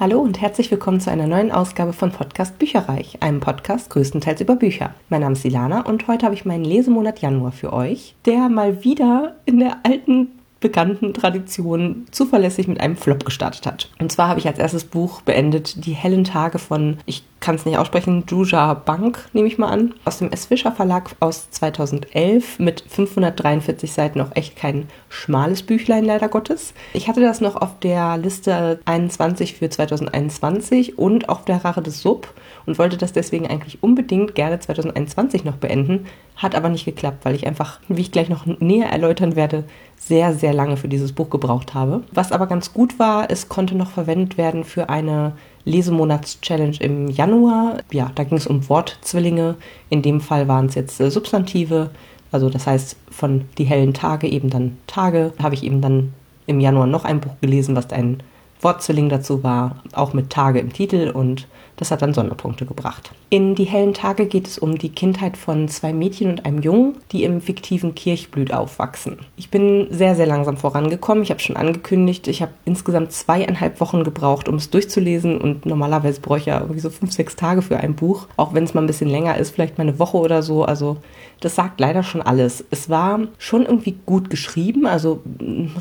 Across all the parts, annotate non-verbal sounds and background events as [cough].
Hallo und herzlich willkommen zu einer neuen Ausgabe von Podcast Bücherreich, einem Podcast größtenteils über Bücher. Mein Name ist Ilana und heute habe ich meinen Lesemonat Januar für euch, der mal wieder in der alten bekannten Tradition zuverlässig mit einem Flop gestartet hat. Und zwar habe ich als erstes Buch beendet Die hellen Tage von, ich kann es nicht aussprechen, Juja Bank, nehme ich mal an, aus dem S. Fischer Verlag aus 2011 mit 543 Seiten, auch echt kein schmales Büchlein leider Gottes. Ich hatte das noch auf der Liste 21 für 2021 und auf der Rache des Sub und wollte das deswegen eigentlich unbedingt gerne 2021 noch beenden, hat aber nicht geklappt, weil ich einfach, wie ich gleich noch näher erläutern werde, sehr, sehr lange für dieses Buch gebraucht habe. Was aber ganz gut war, es konnte noch verwendet werden für eine Lesemonats-Challenge im Januar. Ja, da ging es um Wortzwillinge. In dem Fall waren es jetzt äh, Substantive. Also das heißt, von die hellen Tage eben dann Tage. Habe ich eben dann im Januar noch ein Buch gelesen, was ein Wortzwilling dazu war, auch mit Tage im Titel und das hat dann Sonderpunkte gebracht. In Die hellen Tage geht es um die Kindheit von zwei Mädchen und einem Jungen, die im fiktiven Kirchblüt aufwachsen. Ich bin sehr, sehr langsam vorangekommen. Ich habe schon angekündigt, ich habe insgesamt zweieinhalb Wochen gebraucht, um es durchzulesen und normalerweise bräuchte ich ja irgendwie so fünf, sechs Tage für ein Buch, auch wenn es mal ein bisschen länger ist, vielleicht mal eine Woche oder so. Also das sagt leider schon alles. Es war schon irgendwie gut geschrieben, also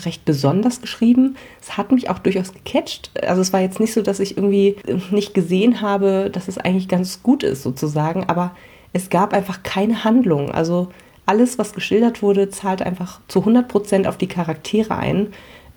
recht besonders geschrieben. Es hat mich auch durchaus gecatcht. Also es war jetzt nicht so, dass ich irgendwie nicht gesehen habe, dass es eigentlich ganz gut ist sozusagen, aber es gab einfach keine Handlung. Also alles, was geschildert wurde, zahlt einfach zu 100 Prozent auf die Charaktere ein,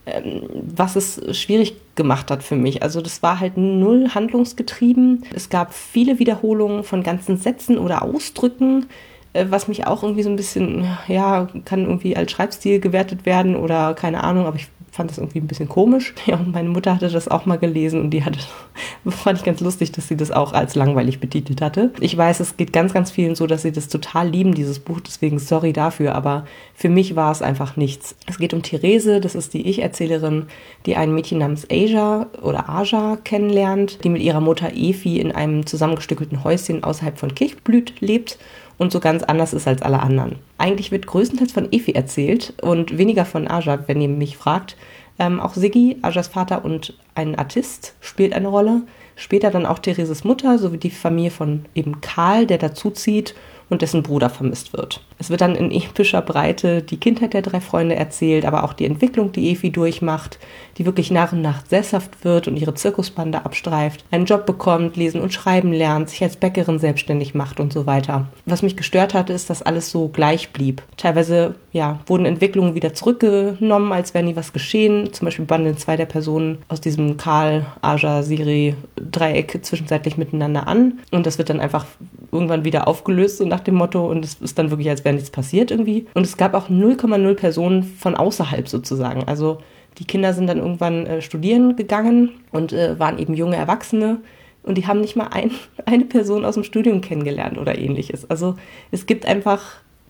ähm, was es schwierig gemacht hat für mich. Also das war halt null handlungsgetrieben. Es gab viele Wiederholungen von ganzen Sätzen oder Ausdrücken äh, was mich auch irgendwie so ein bisschen, ja, kann irgendwie als Schreibstil gewertet werden oder keine Ahnung, aber ich fand das irgendwie ein bisschen komisch. [laughs] Ja, und meine Mutter hatte das auch mal gelesen und die hatte, [laughs] fand ich ganz lustig, dass sie das auch als langweilig betitelt hatte. Ich weiß, es geht ganz, ganz vielen so, dass sie das total lieben, dieses Buch, deswegen sorry dafür, aber für mich war es einfach nichts. Es geht um Therese, das ist die Ich-Erzählerin, die ein Mädchen namens Asia oder Aja kennenlernt, die mit ihrer Mutter Efi in einem zusammengestückelten Häuschen außerhalb von Kirchblüt lebt und so ganz anders ist als alle anderen. Eigentlich wird größtenteils von Efi erzählt und weniger von Aja, wenn ihr mich fragt. Ähm, auch Siggi, Ajas Vater und ein Artist, spielt eine Rolle. Später dann auch Thereses Mutter sowie die Familie von eben Karl, der dazuzieht und dessen Bruder vermisst wird. Es wird dann in epischer Breite die Kindheit der drei Freunde erzählt, aber auch die Entwicklung, die Efi durchmacht, die wirklich nach und nach sesshaft wird und ihre Zirkusbande abstreift, einen Job bekommt, lesen und schreiben lernt, sich als Bäckerin selbstständig macht und so weiter. Was mich gestört hatte, ist, dass alles so gleich blieb. Teilweise ja, wurden Entwicklungen wieder zurückgenommen, als wäre nie was geschehen. Zum Beispiel banden zwei der Personen aus diesem Karl, Aja, Siri Dreieck zwischenzeitlich miteinander an und das wird dann einfach irgendwann wieder aufgelöst, so nach dem Motto, und es ist dann wirklich, als wäre nichts passiert irgendwie. Und es gab auch 0,0 Personen von außerhalb sozusagen. Also die Kinder sind dann irgendwann äh, studieren gegangen und äh, waren eben junge Erwachsene. Und die haben nicht mal ein, [laughs] eine Person aus dem Studium kennengelernt oder ähnliches. Also es gibt einfach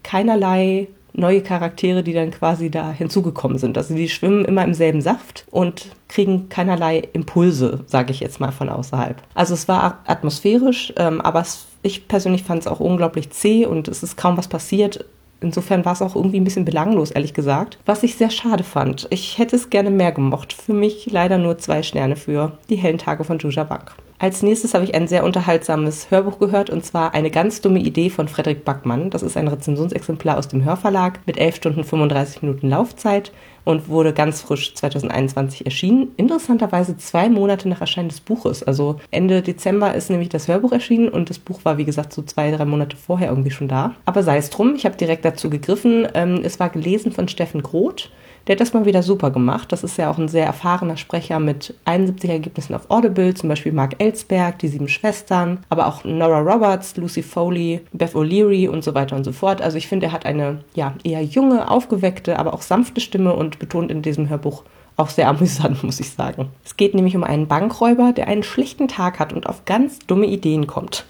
keinerlei neue Charaktere, die dann quasi da hinzugekommen sind. Also die schwimmen immer im selben Saft und kriegen keinerlei Impulse, sage ich jetzt mal von außerhalb. Also es war atmosphärisch, ähm, aber es, ich persönlich fand es auch unglaublich zäh und es ist kaum was passiert. Insofern war es auch irgendwie ein bisschen belanglos, ehrlich gesagt. Was ich sehr schade fand. Ich hätte es gerne mehr gemocht. Für mich leider nur zwei Sterne für die hellen Tage von Juja Bank. Als nächstes habe ich ein sehr unterhaltsames Hörbuch gehört und zwar eine ganz dumme Idee von Frederik Backmann. Das ist ein Rezensionsexemplar aus dem Hörverlag mit 11 Stunden 35 Minuten Laufzeit und wurde ganz frisch 2021 erschienen. Interessanterweise zwei Monate nach Erscheinen des Buches. Also Ende Dezember ist nämlich das Hörbuch erschienen und das Buch war wie gesagt so zwei, drei Monate vorher irgendwie schon da. Aber sei es drum, ich habe direkt dazu gegriffen. Ähm, es war gelesen von Steffen Groth. Der hat das mal wieder super gemacht. Das ist ja auch ein sehr erfahrener Sprecher mit 71 Ergebnissen auf Audible, zum Beispiel Mark Ellsberg, die sieben Schwestern, aber auch Nora Roberts, Lucy Foley, Beth O'Leary und so weiter und so fort. Also ich finde, er hat eine ja, eher junge, aufgeweckte, aber auch sanfte Stimme und betont in diesem Hörbuch auch sehr amüsant, [laughs] muss ich sagen. Es geht nämlich um einen Bankräuber, der einen schlechten Tag hat und auf ganz dumme Ideen kommt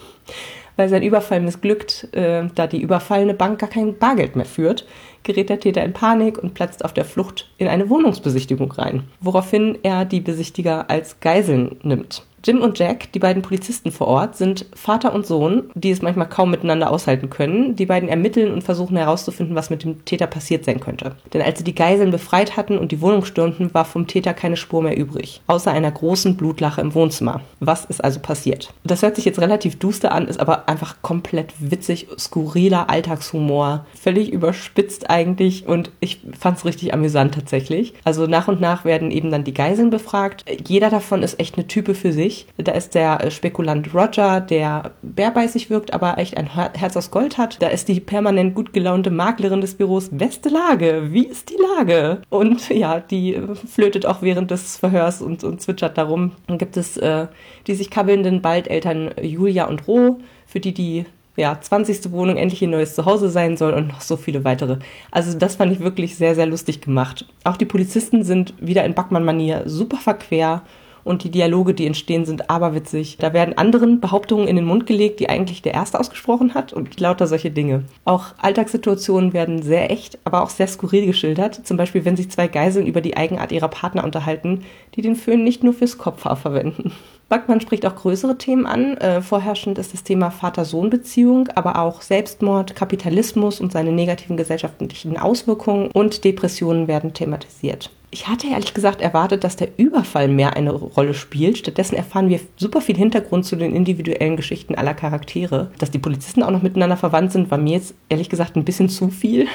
weil sein Überfall missglückt, äh, da die überfallene Bank gar kein Bargeld mehr führt, gerät der Täter in Panik und platzt auf der Flucht in eine Wohnungsbesichtigung rein, woraufhin er die Besichtiger als Geiseln nimmt. Jim und Jack, die beiden Polizisten vor Ort, sind Vater und Sohn, die es manchmal kaum miteinander aushalten können. Die beiden ermitteln und versuchen herauszufinden, was mit dem Täter passiert sein könnte. Denn als sie die Geiseln befreit hatten und die Wohnung stürmten, war vom Täter keine Spur mehr übrig, außer einer großen Blutlache im Wohnzimmer. Was ist also passiert? Das hört sich jetzt relativ duster an, ist aber einfach komplett witzig, skurriler Alltagshumor, völlig überspitzt eigentlich und ich fand es richtig amüsant tatsächlich. Also nach und nach werden eben dann die Geiseln befragt. Jeder davon ist echt eine Type für sich sich. Da ist der äh, Spekulant Roger, der bärbeißig wirkt, aber echt ein Herz aus Gold hat. Da ist die permanent gut gelaunte Maklerin des Büros. Beste Lage, wie ist die Lage? Und ja, die äh, flötet auch während des Verhörs und, und zwitschert darum. Dann gibt es äh, die sich kabbelnden Baldeltern Julia und Roh, für die die ja, 20. Wohnung endlich ihr neues Zuhause sein soll und noch so viele weitere. Also das fand ich wirklich sehr, sehr lustig gemacht. Auch die Polizisten sind wieder in Backmann-Manier super verquer und die Dialoge, die entstehen, sind aberwitzig. Da werden anderen Behauptungen in den Mund gelegt, die eigentlich der Erste ausgesprochen hat und lauter solche Dinge. Auch Alltagssituationen werden sehr echt, aber auch sehr skurril geschildert. Zum Beispiel, wenn sich zwei Geiseln über die Eigenart ihrer Partner unterhalten, die den Föhn nicht nur fürs Kopfhaar verwenden. Backmann spricht auch größere Themen an. Äh, vorherrschend ist das Thema Vater-Sohn-Beziehung, aber auch Selbstmord, Kapitalismus und seine negativen gesellschaftlichen Auswirkungen und Depressionen werden thematisiert. Ich hatte ehrlich gesagt erwartet, dass der Überfall mehr eine Rolle spielt. Stattdessen erfahren wir super viel Hintergrund zu den individuellen Geschichten aller Charaktere. Dass die Polizisten auch noch miteinander verwandt sind, war mir jetzt ehrlich gesagt ein bisschen zu viel.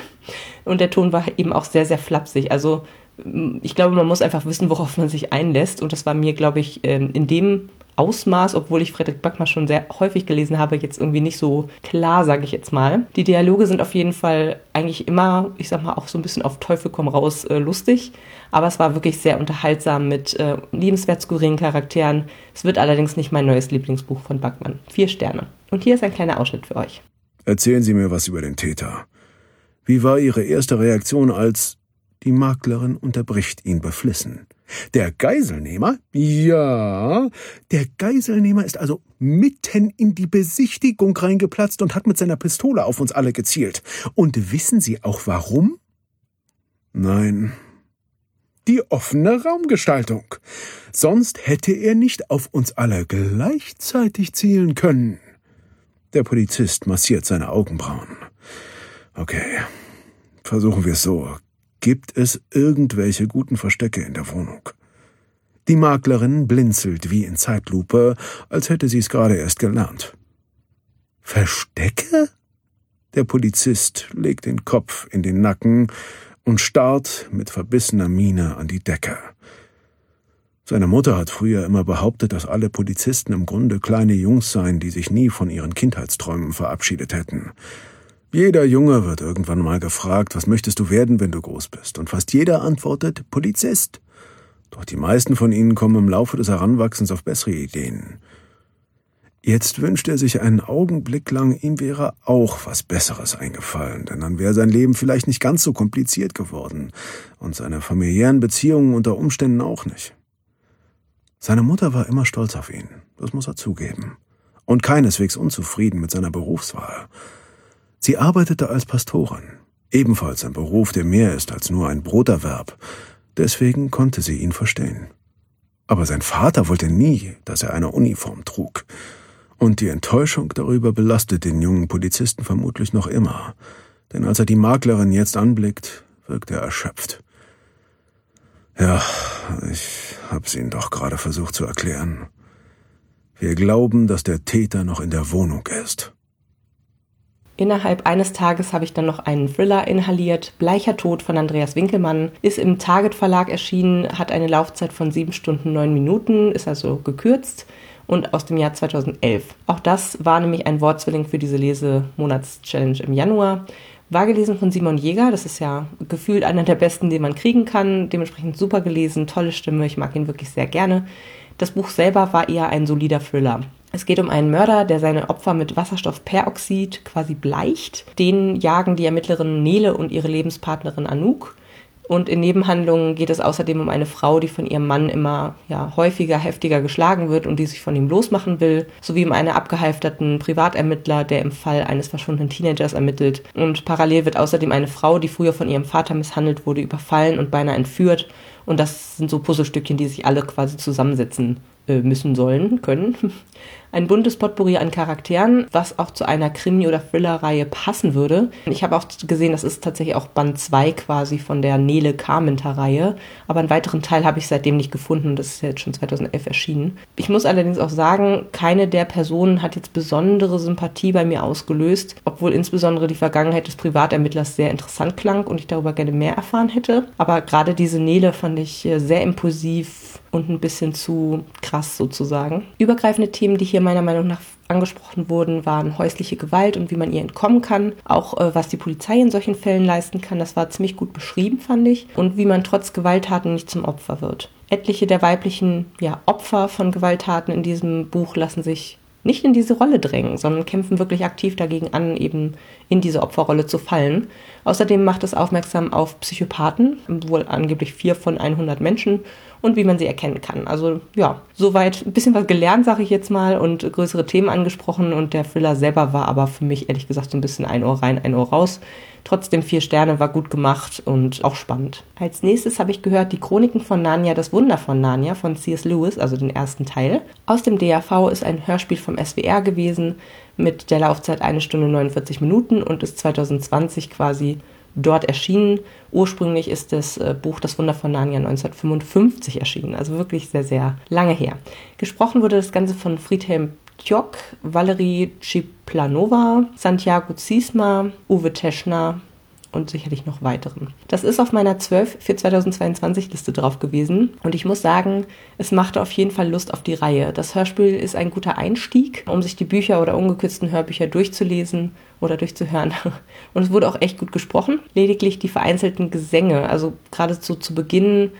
Und der Ton war eben auch sehr, sehr flapsig. Also ich glaube, man muss einfach wissen, worauf man sich einlässt. Und das war mir, glaube ich, ähm, in dem Ausmaß, obwohl ich Frederik Backmann schon sehr häufig gelesen habe, jetzt irgendwie nicht so klar, sage ich jetzt mal. Die Dialoge sind auf jeden Fall eigentlich immer, ich sag mal, auch so ein bisschen auf Teufel komm raus äh, lustig. Aber es war wirklich sehr unterhaltsam mit äh, liebenswert skurrilen Charakteren. Es wird allerdings nicht mein neues Lieblingsbuch von Backmann. Vier Sterne. Und hier ist ein kleiner Ausschnitt für euch. Erzählen Sie mir was über den Täter. Wie war Ihre erste Reaktion, als die Maklerin unterbricht ihn beflissen? Der Geiselnehmer? Ja, der Geiselnehmer ist also mitten in die Besichtigung reingeplatzt und hat mit seiner Pistole auf uns alle gezielt. Und wissen Sie auch warum? Nein. Die offene Raumgestaltung. Sonst hätte er nicht auf uns alle gleichzeitig zielen können. Der Polizist massiert seine Augenbrauen. Okay, versuchen wir es so. Gibt es irgendwelche guten Verstecke in der Wohnung? Die Maklerin blinzelt wie in Zeitlupe, als hätte sie es gerade erst gelernt. Verstecke? Der Polizist legt den Kopf in den Nacken und starrt mit verbissener Miene an die Decke. Seine Mutter hat früher immer behauptet, dass alle Polizisten im Grunde kleine Jungs seien, die sich nie von ihren Kindheitsträumen verabschiedet hätten. Jeder Junge wird irgendwann mal gefragt, was möchtest du werden, wenn du groß bist? Und fast jeder antwortet Polizist. Doch die meisten von ihnen kommen im Laufe des Heranwachsens auf bessere Ideen. Jetzt wünscht er sich einen Augenblick lang, ihm wäre auch was Besseres eingefallen, denn dann wäre sein Leben vielleicht nicht ganz so kompliziert geworden und seine familiären Beziehungen unter Umständen auch nicht. Seine Mutter war immer stolz auf ihn, das muss er zugeben, und keineswegs unzufrieden mit seiner Berufswahl. Sie arbeitete als Pastorin, ebenfalls ein Beruf, der mehr ist als nur ein Broterwerb, deswegen konnte sie ihn verstehen. Aber sein Vater wollte nie, dass er eine Uniform trug, und die Enttäuschung darüber belastet den jungen Polizisten vermutlich noch immer, denn als er die Maklerin jetzt anblickt, wirkt er erschöpft. Ja, ich hab's Ihnen doch gerade versucht zu erklären. Wir glauben, dass der Täter noch in der Wohnung ist. Innerhalb eines Tages habe ich dann noch einen Thriller inhaliert. Bleicher Tod von Andreas Winkelmann ist im Target Verlag erschienen, hat eine Laufzeit von sieben Stunden neun Minuten, ist also gekürzt und aus dem Jahr 2011. Auch das war nämlich ein Wortzwilling für diese Lesemonatschallenge im Januar. War gelesen von Simon Jäger, das ist ja gefühlt einer der besten, den man kriegen kann. Dementsprechend super gelesen, tolle Stimme, ich mag ihn wirklich sehr gerne. Das Buch selber war eher ein solider Thriller. Es geht um einen Mörder, der seine Opfer mit Wasserstoffperoxid quasi bleicht. Den jagen die Ermittlerin Nele und ihre Lebenspartnerin Anouk. Und in Nebenhandlungen geht es außerdem um eine Frau, die von ihrem Mann immer ja, häufiger, heftiger geschlagen wird und die sich von ihm losmachen will, sowie um einen abgehalfterten Privatermittler, der im Fall eines verschwundenen Teenagers ermittelt. Und parallel wird außerdem eine Frau, die früher von ihrem Vater misshandelt wurde, überfallen und beinahe entführt. Und das sind so Puzzlestückchen, die sich alle quasi zusammensetzen äh, müssen sollen, können. Ein buntes Potpourri an Charakteren, was auch zu einer Krimi- oder Thriller-Reihe passen würde. Ich habe auch gesehen, das ist tatsächlich auch Band 2 quasi von der Nele Carmenter-Reihe. Aber einen weiteren Teil habe ich seitdem nicht gefunden. Das ist jetzt schon 2011 erschienen. Ich muss allerdings auch sagen, keine der Personen hat jetzt besondere Sympathie bei mir ausgelöst, obwohl insbesondere die Vergangenheit des Privatermittlers sehr interessant klang und ich darüber gerne mehr erfahren hätte. Aber gerade diese Nele fand ich äh, sehr impulsiv und ein bisschen zu krass sozusagen. Übergreifende Themen, die hier meiner Meinung nach angesprochen wurden, waren häusliche Gewalt und wie man ihr entkommen kann. Auch äh, was die Polizei in solchen Fällen leisten kann, das war ziemlich gut beschrieben, fand ich. Und wie man trotz Gewalttaten nicht zum Opfer wird. Etliche der weiblichen ja, Opfer von Gewalttaten in diesem Buch lassen sich nicht in diese Rolle drängen, sondern kämpfen wirklich aktiv dagegen an, eben in diese Opferrolle zu fallen. Außerdem macht es aufmerksam auf Psychopathen, wohl angeblich vier von 100 Menschen und wie man sie erkennen kann. Also ja, soweit ein bisschen was gelernt, sage ich jetzt mal, und größere Themen angesprochen. Und der Thriller selber war aber für mich ehrlich gesagt so ein bisschen ein Ohr rein, ein Ohr raus. Trotzdem vier Sterne war gut gemacht und auch spannend. Als nächstes habe ich gehört die Chroniken von Narnia, das Wunder von Narnia von C.S. Lewis, also den ersten Teil. Aus dem DAV ist ein Hörspiel vom SWR gewesen mit der Laufzeit eine Stunde 49 Minuten und ist 2020 quasi dort erschienen. Ursprünglich ist das äh, Buch Das Wunder von Narnia 1955 erschienen, also wirklich sehr, sehr lange her. Gesprochen wurde das Ganze von Friedhelm Tjok, Valerie Chiplanova, Santiago Ziesma, Uwe Teschner, und sicherlich noch weiteren. Das ist auf meiner 12 für 2022 Liste drauf gewesen und ich muss sagen, es machte auf jeden Fall Lust auf die Reihe. Das Hörspiel ist ein guter Einstieg, um sich die Bücher oder ungekürzten Hörbücher durchzulesen oder durchzuhören. [laughs] Und es wurde auch echt gut gesprochen. Lediglich die vereinzelten Gesänge, also gerade so zu Beginn,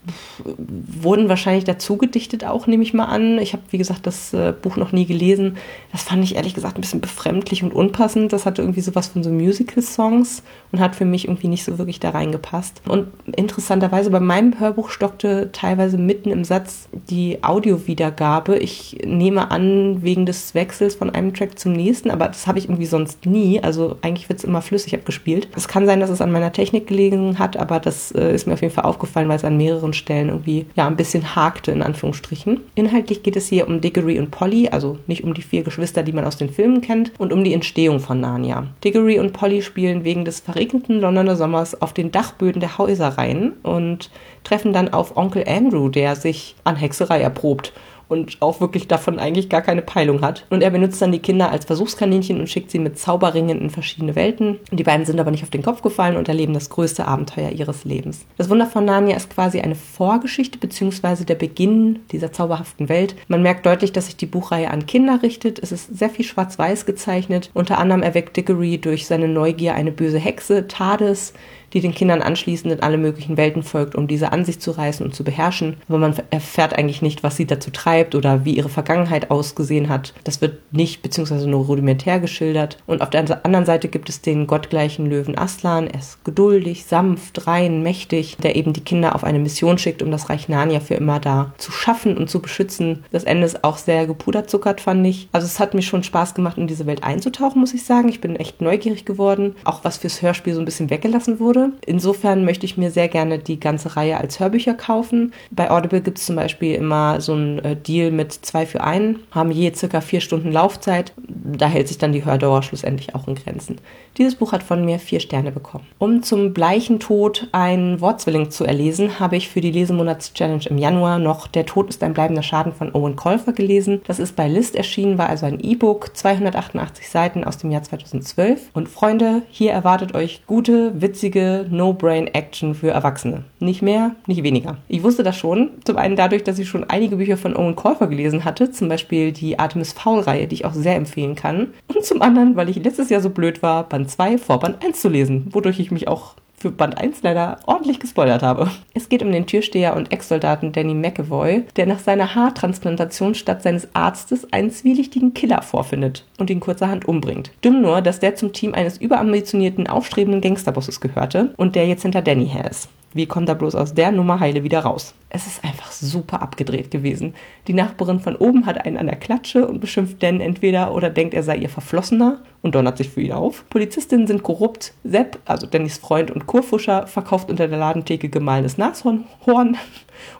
wurden wahrscheinlich dazu gedichtet auch, nehme ich mal an. Ich habe, wie gesagt, das äh, Buch noch nie gelesen. Das fand ich ehrlich gesagt ein bisschen befremdlich und unpassend. Das hatte irgendwie sowas von so Musical-Songs und hat für mich irgendwie nicht so wirklich da reingepasst. Und interessanterweise bei meinem Hörbuch stockte teilweise mitten im Satz die Audiowiedergabe. Ich nehme an, wegen des Wechsels von einem Track zum nächsten, aber das habe ich irgendwie sonst nie. Also eigentlich wird es immer flüssig abgespielt. Es kann sein, dass es an meiner Technik gelegen hat, aber das äh, ist mir auf jeden Fall aufgefallen, weil es an mehreren Stellen irgendwie ja ein bisschen hakte, in Anführungsstrichen. Inhaltlich geht es hier um Diggory und Polly, also nicht um die vier Geschwister, die man aus den Filmen kennt, und um die Entstehung von Narnia. Diggory und Polly spielen wegen des verregneten Londoner Sommers auf den Dachböden der Häuser rein und treffen dann auf Onkel Andrew, der sich an Hexerei erprobt und auch wirklich davon eigentlich gar keine Peilung hat. Und er benutzt dann die Kinder als Versuchskaninchen und schickt sie mit Zauberringen in verschiedene Welten. Die beiden sind aber nicht auf den Kopf gefallen und erleben das größte Abenteuer ihres Lebens. Das Wunder von Narnia ist quasi eine Vorgeschichte bzw. der Beginn dieser zauberhaften Welt. Man merkt deutlich, dass sich die Buchreihe an Kinder richtet. Es ist sehr viel schwarz-weiß gezeichnet. Unter anderem erweckt Dickory durch seine Neugier eine böse Hexe, Tades, die den Kindern anschließend in alle möglichen Welten folgt, um diese an sich zu reißen und zu beherrschen. Aber man erfährt eigentlich nicht, was sie dazu treibt oder wie ihre Vergangenheit ausgesehen hat. Das wird nicht beziehungsweise nur rudimentär geschildert. Und auf der anderen Seite gibt es den gottgleichen Löwen Aslan. Er ist geduldig, sanft, rein, mächtig, der eben die Kinder auf eine Mission schickt, um das Reich Narnia für immer da zu schaffen und zu beschützen. Das Ende ist auch sehr gepuderzuckert, fand ich. Also es hat mir schon Spaß gemacht, in diese Welt einzutauchen, muss ich sagen. Ich bin echt neugierig geworden. Auch was fürs Hörspiel so ein bisschen weggelassen wurde wurde. Insofern möchte ich mir sehr gerne die ganze Reihe als Hörbücher kaufen. Bei Audible gibt es zum Beispiel immer so einen äh, Deal mit zwei für einen, haben je circa vier Stunden Laufzeit. Da hält sich dann die Hördauer schlussendlich auch in Grenzen. Dieses Buch hat von mir vier Sterne bekommen. Um zum bleichen Tod einen Wortzwilling zu erlesen, habe ich für die Lesemonats-Challenge im Januar noch Der Tod ist ein bleibender Schaden von Owen Colfer gelesen. Das ist bei List erschienen, war also ein E-Book, 288 Seiten aus dem Jahr 2012. Und Freunde, hier erwartet euch gute, witzige No-Brain-Action für Erwachsene. Nicht mehr, nicht weniger. Ich wusste das schon. Zum einen dadurch, dass ich schon einige Bücher von Owen Colfer gelesen hatte, zum Beispiel die Artemis Fowl-Reihe, die ich auch sehr empfehlen kann. Und zum anderen, weil ich letztes Jahr so blöd war, Band 2 vor Band 1 zu lesen, wodurch ich mich auch für Band 1 leider ordentlich gespoilert habe. Es geht um den Türsteher und Ex-Soldaten Danny McAvoy, der nach seiner Haartransplantation statt seines Arztes einen zwielichtigen Killer vorfindet und ihn kurzerhand umbringt. Dumm nur, dass der zum Team eines überambitionierten, aufstrebenden Gangsterbosses gehörte und der jetzt hinter Danny her ist. Wie kommt er bloß aus der Nummer heile wieder raus? Es ist einfach super abgedreht gewesen. Die Nachbarin von oben hat einen an der Klatsche und beschimpft Dan entweder oder denkt, er sei ihr Verflossener und donnert sich für ihn auf. Polizistinnen sind korrupt. Sepp, also Dannys Freund und Kurfuscher, verkauft unter der Ladentheke gemahlenes Nashorn.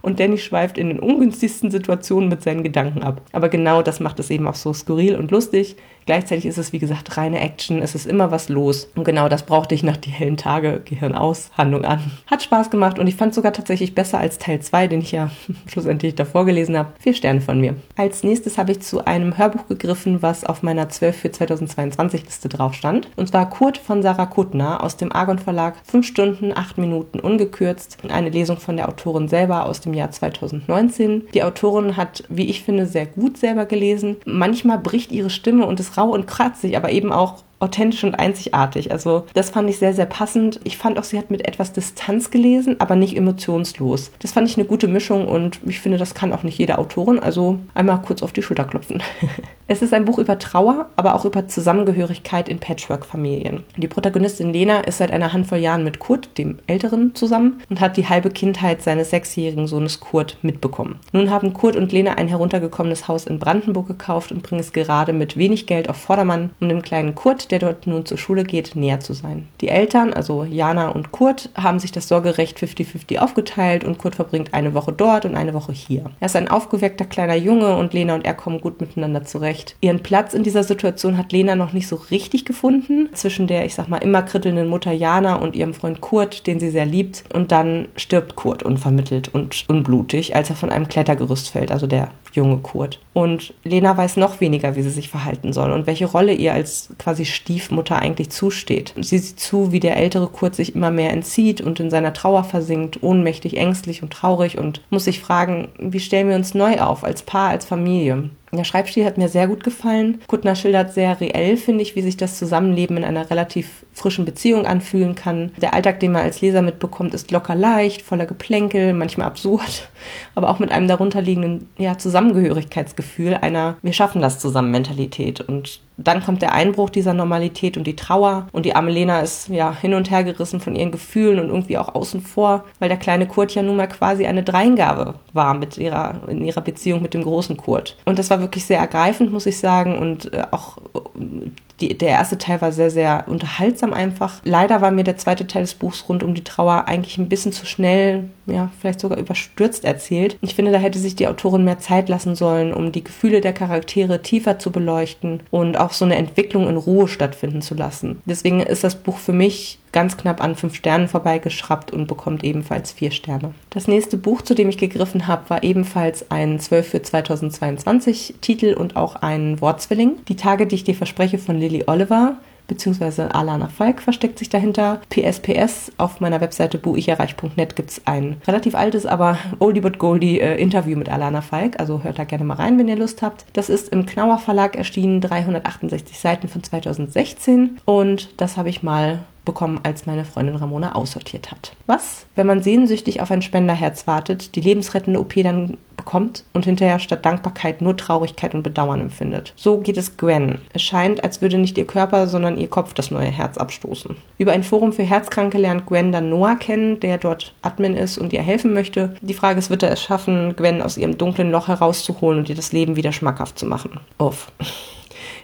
und Danny schweift in den ungünstigsten Situationen mit seinen Gedanken ab. Aber genau das macht es eben auch so skurril und lustig. Gleichzeitig ist es, wie gesagt, reine Action. Es ist immer was los. Und genau das brauchte ich nach die hellen Tage. Gehirn aus, Handlung an. Hat Spaß gemacht und ich fand es sogar tatsächlich besser als Teil 2, den ich ja [laughs] schlussendlich davor gelesen habe. Vier Sterne von mir. Als nächstes habe ich zu einem Hörbuch gegriffen, was auf meiner 12 für 2022 Liste drauf stand. Und zwar Kurt von Sarah Kuttner aus dem Argon Verlag. Fünf Stunden, acht Minuten ungekürzt. Eine Lesung von der Autorin selber aus dem Jahr 2019. Die Autorin hat, wie ich finde, sehr gut selber gelesen. Manchmal bricht ihre Stimme und es rau und kratzig, aber eben auch authentisch und einzigartig. Also das fand ich sehr, sehr passend. Ich fand auch, sie hat mit etwas Distanz gelesen, aber nicht emotionslos. Das fand ich eine gute Mischung und ich finde, das kann auch nicht jede Autorin. Also einmal kurz auf die Schulter klopfen. [laughs] es ist ein Buch über Trauer, aber auch über Zusammengehörigkeit in Patchwork-Familien. Die Protagonistin Lena ist seit einer Handvoll Jahren mit Kurt, dem Älteren, zusammen und hat die halbe Kindheit seines sechsjährigen Sohnes Kurt mitbekommen. Nun haben Kurt und Lena ein heruntergekommenes Haus in Brandenburg gekauft und bringen es gerade mit wenig Geld auf Vordermann, um dem kleinen Kurt der dort nun zur Schule geht, näher zu sein. Die Eltern, also Jana und Kurt, haben sich das Sorgerecht 50-50 aufgeteilt und Kurt verbringt eine Woche dort und eine Woche hier. Er ist ein aufgeweckter kleiner Junge und Lena und er kommen gut miteinander zurecht. Ihren Platz in dieser Situation hat Lena noch nicht so richtig gefunden, zwischen der, ich sag mal, immer krittelnden Mutter Jana und ihrem Freund Kurt, den sie sehr liebt. Und dann stirbt Kurt unvermittelt und unblutig, als er von einem Klettergerüst fällt, also der junge Kurt. Und Lena weiß noch weniger, wie sie sich verhalten soll und welche Rolle ihr als quasi Stiefmutter eigentlich zusteht. Sie sieht zu, wie der ältere Kurt sich immer mehr entzieht und in seiner Trauer versinkt, ohnmächtig, ängstlich und traurig und muss sich fragen, wie stellen wir uns neu auf, als Paar, als Familie? Der Schreibstil hat mir sehr gut gefallen. Kuttner schildert sehr reell, finde ich, wie sich das Zusammenleben in einer relativ frischen Beziehung anfühlen kann. Der Alltag, den man als Leser mitbekommt, ist locker leicht, voller Geplänkel, manchmal absurd, [laughs] aber auch mit einem darunterliegenden ja, Zusammengehörigkeitsgefühl, einer Wir schaffen das zusammen Mentalität. Und dann kommt der Einbruch dieser Normalität und die Trauer und die arme Lena ist ja hin und her gerissen von ihren Gefühlen und irgendwie auch außen vor, weil der kleine Kurt ja nun mal quasi eine Dreingabe war mit ihrer, in ihrer Beziehung mit dem großen Kurt. Und das war wirklich sehr ergreifend, muss ich sagen, und äh, auch die, der erste Teil war sehr, sehr unterhaltsam einfach. Leider war mir der zweite Teil des Buchs rund um die Trauer eigentlich ein bisschen zu schnell, ja, vielleicht sogar überstürzt erzählt. Ich finde, da hätte sich die Autorin mehr Zeit lassen sollen, um die Gefühle der Charaktere tiefer zu beleuchten und auch so eine Entwicklung in Ruhe stattfinden zu lassen. Deswegen ist das Buch für mich ganz knapp an fünf Sternen vorbeigeschraubt und bekommt ebenfalls vier Sterne. Das nächste Buch, zu dem ich gegriffen habe, war ebenfalls ein 12 für 2022 Titel und auch ein Wortzwilling. Die Tage, die ich dir verspreche von Lily Oliver beziehungsweise Alana Falk versteckt sich dahinter. PSPS, auf meiner Webseite buicherreich.net gibt es ein relativ altes, aber oldie but goldie äh, Interview mit Alana Falk, also hört da gerne mal rein, wenn ihr Lust habt. Das ist im Knauer Verlag erschienen, 368 Seiten von 2016 und das habe ich mal bekommen, als meine Freundin Ramona aussortiert hat. Was, wenn man sehnsüchtig auf ein Spenderherz wartet, die lebensrettende OP dann bekommt und hinterher statt Dankbarkeit nur Traurigkeit und Bedauern empfindet. So geht es Gwen. Es scheint, als würde nicht ihr Körper, sondern ihr Kopf das neue Herz abstoßen. Über ein Forum für Herzkranke lernt Gwen dann Noah kennen, der dort Admin ist und ihr helfen möchte. Die Frage ist, wird er es schaffen, Gwen aus ihrem dunklen Loch herauszuholen und ihr das Leben wieder schmackhaft zu machen? Uff.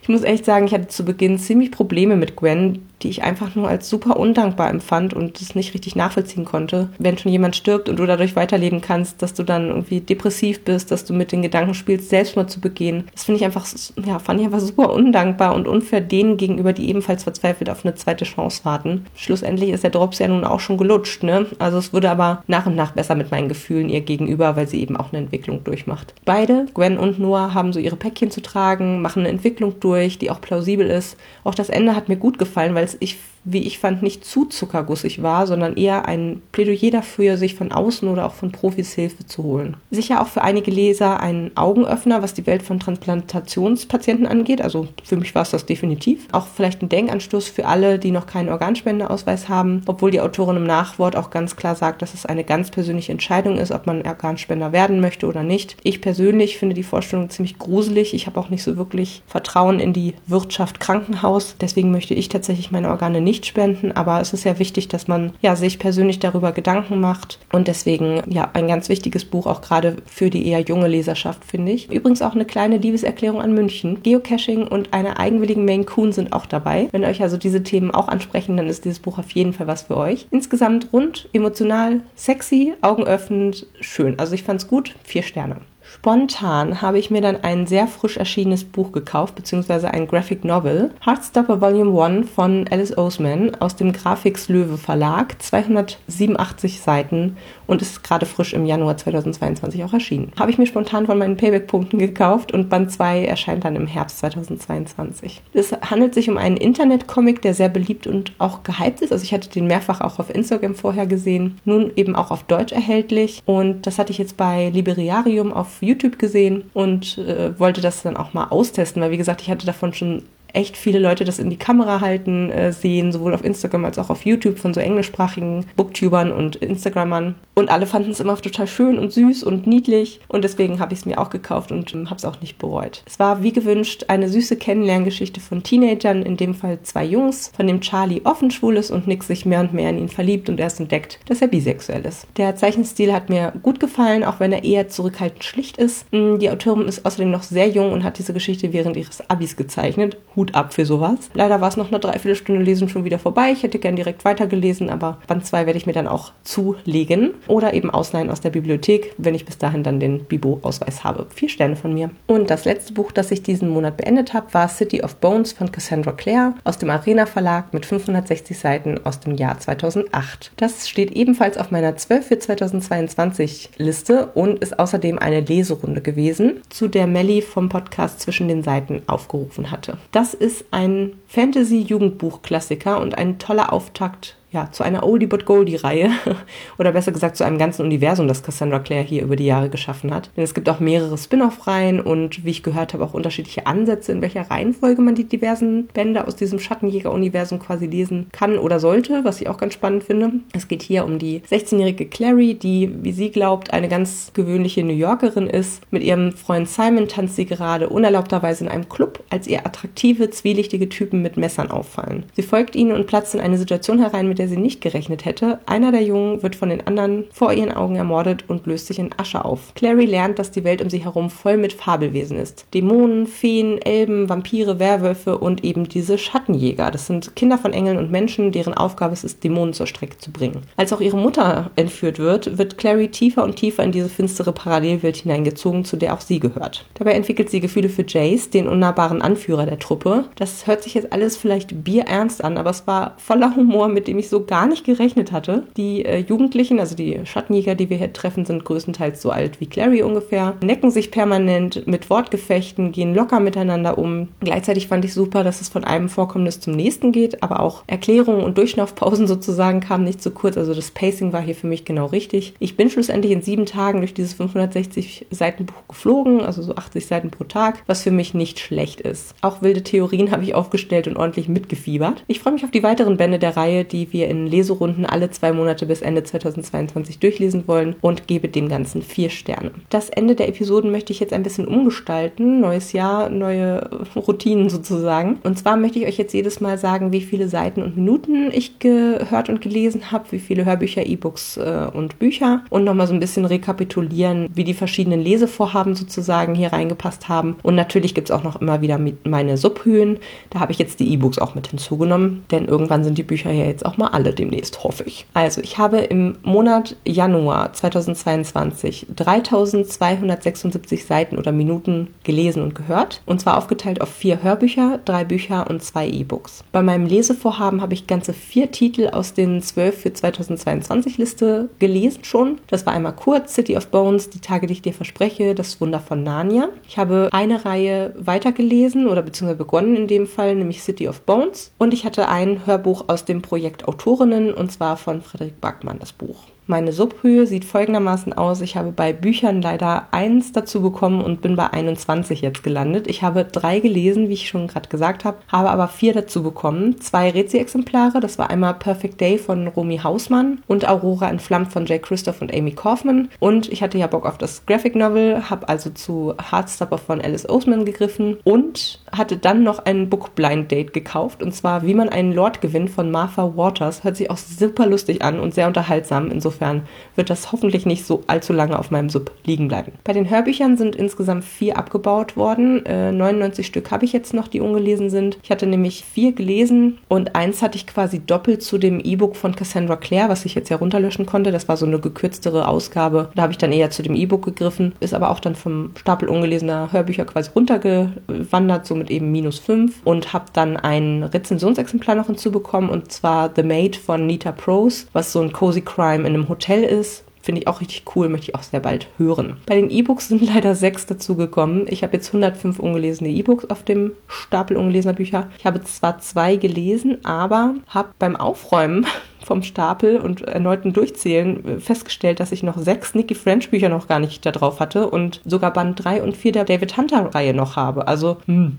Ich muss echt sagen, ich hatte zu Beginn ziemlich Probleme mit Gwen, die ich einfach nur als super undankbar empfand und es nicht richtig nachvollziehen konnte. Wenn schon jemand stirbt und du dadurch weiterleben kannst, dass du dann irgendwie depressiv bist, dass du mit den Gedanken spielst, Selbstmord zu begehen. Das finde ich einfach, ja, fand ich einfach super undankbar und unfair denen gegenüber, die ebenfalls verzweifelt auf eine zweite Chance warten. Schlussendlich ist der Drops ja nun auch schon gelutscht, ne? Also es wurde aber nach und nach besser mit meinen Gefühlen ihr gegenüber, weil sie eben auch eine Entwicklung durchmacht. Beide, Gwen und Noah, haben so ihre Päckchen zu tragen, machen eine Entwicklung durch, die auch plausibel ist. Auch das Ende hat mir gut gefallen, weil es ich wie ich fand, nicht zu zuckergussig war, sondern eher ein Plädoyer dafür, sich von außen oder auch von Profis Hilfe zu holen. Sicher auch für einige Leser ein Augenöffner, was die Welt von Transplantationspatienten angeht. Also für mich war es das definitiv. Auch vielleicht ein Denkanstoß für alle, die noch keinen Organspendeausweis haben, obwohl die Autorin im Nachwort auch ganz klar sagt, dass es eine ganz persönliche Entscheidung ist, ob man Organspender werden möchte oder nicht. Ich persönlich finde die Vorstellung ziemlich gruselig. Ich habe auch nicht so wirklich Vertrauen in die Wirtschaft Krankenhaus. Deswegen möchte ich tatsächlich meine Organe nicht nicht spenden, aber es ist ja wichtig, dass man ja sich persönlich darüber Gedanken macht und deswegen ja ein ganz wichtiges Buch auch gerade für die eher junge Leserschaft finde ich. Übrigens auch eine kleine Liebeserklärung an München. Geocaching und eine eigenwilligen Maine Coon sind auch dabei. Wenn euch also diese Themen auch ansprechen, dann ist dieses Buch auf jeden Fall was für euch. Insgesamt rund, emotional, sexy, augenöffnend, schön. Also ich fand's gut. Vier Sterne. Spontan habe ich mir dann ein sehr frisch erschienenes Buch gekauft, beziehungsweise ein Graphic Novel. Heartstopper Volume 1 von Alice Oseman aus dem Graphics Löwe Verlag. 287 Seiten und ist gerade frisch im Januar 2022 auch erschienen. Habe ich mir spontan von meinen Payback-Punkten gekauft und Band 2 erscheint dann im Herbst 2022. Es handelt sich um einen Internet-Comic, der sehr beliebt und auch gehypt ist. Also ich hatte den mehrfach auch auf Instagram vorher gesehen, nun eben auch auf Deutsch erhältlich und das hatte ich jetzt bei Liberiarium auf YouTube gesehen und äh, wollte das dann auch mal austesten, weil wie gesagt, ich hatte davon schon echt viele Leute das in die Kamera halten äh, sehen, sowohl auf Instagram als auch auf YouTube von so englischsprachigen Booktubern und Instagrammern. Und alle fanden es immer total schön und süß und niedlich und deswegen habe ich es mir auch gekauft und ähm, habe es auch nicht bereut. Es war wie gewünscht eine süße Kennenlerngeschichte von Teenagern, in dem Fall zwei Jungs, von dem Charlie offen schwul ist und Nick sich mehr und mehr in ihn verliebt und erst entdeckt, dass er bisexuell ist. Der Zeichenstil hat mir gut gefallen, auch wenn er eher zurückhaltend schlicht ist. Mm, die Autorin ist außerdem noch sehr jung und hat diese Geschichte während ihres Abis gezeichnet. Hut ab für sowas. Leider war es noch eine Dreiviertelstunde Lesen schon wieder vorbei. Ich hätte gern direkt weitergelesen, aber Band 2 werde ich mir dann auch zulegen oder eben ausleihen aus der Bibliothek, wenn ich bis dahin dann den Bibo-Ausweis habe. Vier Sterne von mir. Und das letzte Buch, das ich diesen Monat beendet habe, war City of Bones von Cassandra Clare aus dem Arena Verlag mit 560 Seiten aus dem Jahr 2008. Das steht ebenfalls auf meiner 12 für 2022 Liste und ist außerdem eine Leserunde gewesen, zu der Melly vom Podcast zwischen den Seiten aufgerufen hatte. Das ist ein Fantasy-Jugendbuch-Klassiker und ein toller Auftakt ja, zu einer Oldie but Goldie-Reihe. [laughs] Oder besser gesagt zu einem ganzen Universum, das Cassandra Clare hier über die Jahre geschaffen hat. Denn es gibt auch mehrere Spin-off-Reihen und wie ich gehört habe, auch unterschiedliche Ansätze, in welcher Reihenfolge man die diversen Bände aus diesem Schattenjäger-Universum quasi lesen kann oder sollte, was ich auch ganz spannend finde. Es geht hier um die 16-jährige Clary, die, wie sie glaubt, eine ganz gewöhnliche New Yorkerin ist. Mit ihrem Freund Simon tanzt sie gerade unerlaubterweise in einem Club, als ihr attraktive, zwielichtige Typen mit Messern auffallen. Sie folgt ihnen und platzt in eine Situation herein, mit der der sie nicht gerechnet hätte. Einer der Jungen wird von den anderen vor ihren Augen ermordet und löst sich in Asche auf. Clary lernt, dass die Welt um sie herum voll mit Fabelwesen ist. Dämonen, Feen, Elben, Vampire, Werwölfe und eben diese Schattenjäger. Das sind Kinder von Engeln und Menschen, deren Aufgabe es ist, Dämonen zur Strecke zu bringen. Als auch ihre Mutter entführt wird, wird Clary tiefer und tiefer in diese finstere Parallelwelt hineingezogen, zu der auch sie gehört. Dabei entwickelt sie Gefühle für Jace, den unnahbaren Anführer der Truppe. Das hört sich jetzt alles vielleicht bierernst an, aber es war voller Humor, mit dem ich so gar nicht gerechnet hatte. Die äh, Jugendlichen, also die Schattenjäger, die wir hier treffen, sind größtenteils so alt wie Clary ungefähr, necken sich permanent mit Wortgefechten, gehen locker miteinander um. Gleichzeitig fand ich super, dass es von einem Vorkommnis zum nächsten geht, aber auch Erklärungen und Durchlaufpausen [laughs] sozusagen kamen nicht zu kurz. Also das Pacing war hier für mich genau richtig. Ich bin schlussendlich in sieben Tagen durch dieses 560 Seiten Buch geflogen, also so 80 Seiten pro Tag, was für mich nicht schlecht ist. Auch wilde Theorien [laughs] habe ich aufgestellt und ordentlich mitgefiebert. Ich freue mich auf die weiteren Bände der Reihe, die wir wir in Leserunden alle zwei Monate bis Ende 2022 durchlesen wollen und gebe dem Ganzen vier Sterne. Das Ende der Episoden möchte ich jetzt ein bisschen umgestalten. Neues Jahr, neue Routinen sozusagen. Und zwar möchte ich euch jetzt jedes Mal sagen, wie viele Seiten und Minuten ich gehört und gelesen habe, wie viele Hörbücher, E-Books äh, und Bücher und nochmal so ein bisschen rekapitulieren, wie die verschiedenen Lesevorhaben sozusagen hier reingepasst haben. Und natürlich gibt es auch noch immer wieder meine Subhöhen. Da habe ich jetzt die E-Books auch mit hinzugenommen, denn irgendwann sind die Bücher ja jetzt auch mal alle demnächst, hoffe ich. Also, ich habe im Monat Januar 2022 3276 Seiten oder Minuten gelesen und gehört. Und zwar aufgeteilt auf vier Hörbücher, drei Bücher und zwei E-Books. Bei meinem Lesevorhaben habe ich ganze vier Titel aus den zwölf für 2022 Liste gelesen schon. Das war einmal kurz, City of Bones, Die Tage, die ich dir verspreche, Das Wunder von Narnia. Ich habe eine Reihe weitergelesen oder beziehungsweise begonnen in dem Fall, nämlich City of Bones. Und ich hatte ein Hörbuch aus dem Projekt Autorinnen und zwar von Frederik Backmann das Buch. Meine Subhöhe sieht folgendermaßen aus. Ich habe bei Büchern leider eins dazu bekommen und bin bei 21 jetzt gelandet. Ich habe drei gelesen, wie ich schon gerade gesagt habe, habe aber vier dazu bekommen. Zwei Rezi-Exemplare, das war einmal Perfect Day von Romy Hausmann und Aurora entflammt von Jay Christoph und Amy Kaufman. Und ich hatte ja Bock auf das Graphic Novel, habe also zu Heartstopper von Alice Oseman gegriffen und hatte dann noch ein Book Blind Date gekauft und zwar Wie man einen Lord gewinnt von Martha Waters. Hört sich auch super lustig an und sehr unterhaltsam. Insofern Insofern wird das hoffentlich nicht so allzu lange auf meinem Sub liegen bleiben. Bei den Hörbüchern sind insgesamt vier abgebaut worden. Äh, 99 Stück habe ich jetzt noch, die ungelesen sind. Ich hatte nämlich vier gelesen und eins hatte ich quasi doppelt zu dem E-Book von Cassandra Clare, was ich jetzt herunterlöschen konnte. Das war so eine gekürztere Ausgabe. Da habe ich dann eher zu dem E-Book gegriffen. Ist aber auch dann vom Stapel ungelesener Hörbücher quasi runtergewandert, somit eben minus fünf und habe dann ein Rezensionsexemplar noch hinzubekommen und zwar The Maid von Nita Prose, was so ein Cozy Crime in einem einem Hotel ist. Finde ich auch richtig cool, möchte ich auch sehr bald hören. Bei den E-Books sind [laughs] leider sechs dazugekommen. Ich habe jetzt 105 ungelesene E-Books auf dem Stapel ungelesener Bücher. Ich habe zwar zwei gelesen, aber habe beim Aufräumen [laughs] vom Stapel und erneuten Durchzählen festgestellt, dass ich noch sechs Nicky French Bücher noch gar nicht da drauf hatte und sogar Band 3 und 4 der David Hunter Reihe noch habe. Also, hm,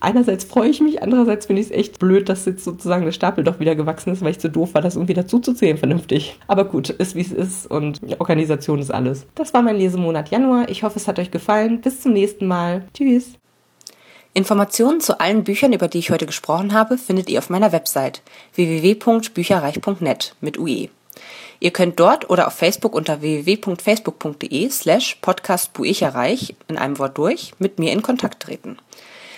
einerseits freue ich mich, andererseits finde ich es echt blöd, dass jetzt sozusagen der Stapel doch wieder gewachsen ist, weil ich zu doof war, das irgendwie dazu zu zählen vernünftig. Aber gut, ist wie es ist und Organisation ist alles. Das war mein Lesemonat Januar. Ich hoffe, es hat euch gefallen. Bis zum nächsten Mal. Tschüss. Informationen zu allen Büchern, über die ich heute gesprochen habe, findet ihr auf meiner Website www.bücherreich.net mit UE. Ihr könnt dort oder auf Facebook unter www.facebook.de slash podcastbuicherreich in einem Wort durch mit mir in Kontakt treten.